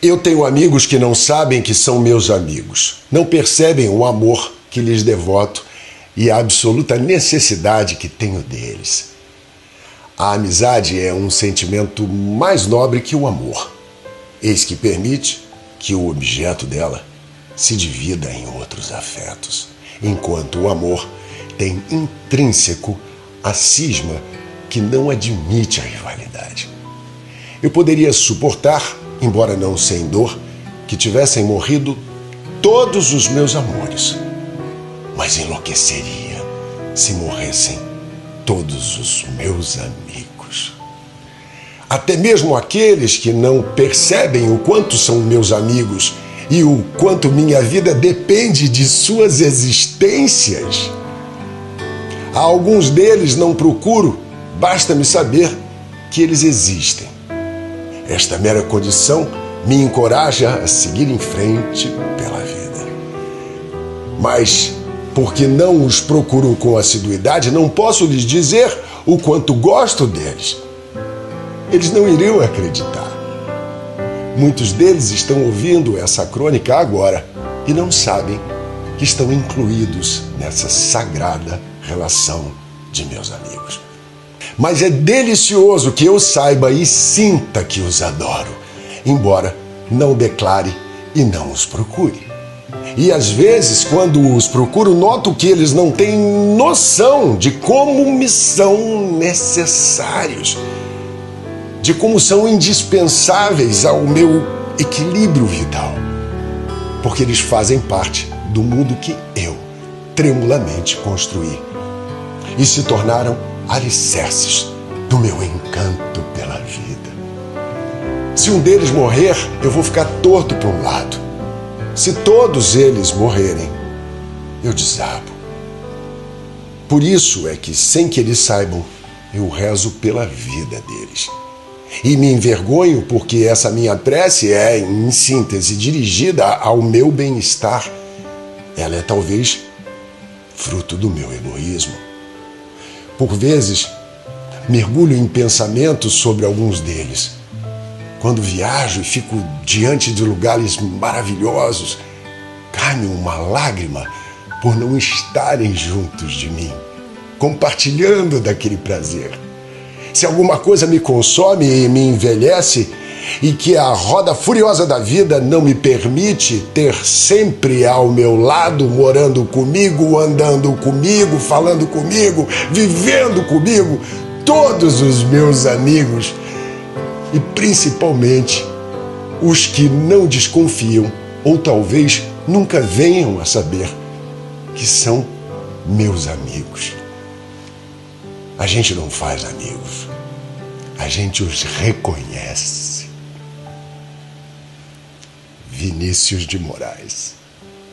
Eu tenho amigos que não sabem que são meus amigos, não percebem o amor que lhes devoto e a absoluta necessidade que tenho deles. A amizade é um sentimento mais nobre que o amor, eis que permite que o objeto dela se divida em outros afetos, enquanto o amor tem intrínseco a cisma que não admite a rivalidade. Eu poderia suportar, embora não sem dor, que tivessem morrido todos os meus amores, mas enlouqueceria se morressem todos os meus amigos. Até mesmo aqueles que não percebem o quanto são meus amigos e o quanto minha vida depende de suas existências. A alguns deles não procuro Basta-me saber que eles existem. Esta mera condição me encoraja a seguir em frente pela vida. Mas, porque não os procuro com assiduidade, não posso lhes dizer o quanto gosto deles. Eles não iriam acreditar. Muitos deles estão ouvindo essa crônica agora e não sabem que estão incluídos nessa sagrada relação de meus amigos mas é delicioso que eu saiba e sinta que os adoro, embora não declare e não os procure. E às vezes, quando os procuro, noto que eles não têm noção de como me são necessários, de como são indispensáveis ao meu equilíbrio vital, porque eles fazem parte do mundo que eu tremulamente construí e se tornaram alicerces do meu encanto pela vida. Se um deles morrer, eu vou ficar torto para um lado. Se todos eles morrerem, eu desabo. Por isso é que, sem que eles saibam, eu rezo pela vida deles. E me envergonho porque essa minha prece é, em síntese, dirigida ao meu bem-estar. Ela é talvez fruto do meu egoísmo. Por vezes, mergulho em pensamentos sobre alguns deles. Quando viajo e fico diante de lugares maravilhosos, cai-me uma lágrima por não estarem juntos de mim, compartilhando daquele prazer. Se alguma coisa me consome e me envelhece, e que a roda furiosa da vida não me permite ter sempre ao meu lado, morando comigo, andando comigo, falando comigo, vivendo comigo, todos os meus amigos e principalmente os que não desconfiam ou talvez nunca venham a saber que são meus amigos. A gente não faz amigos, a gente os reconhece. Vinícius de Moraes.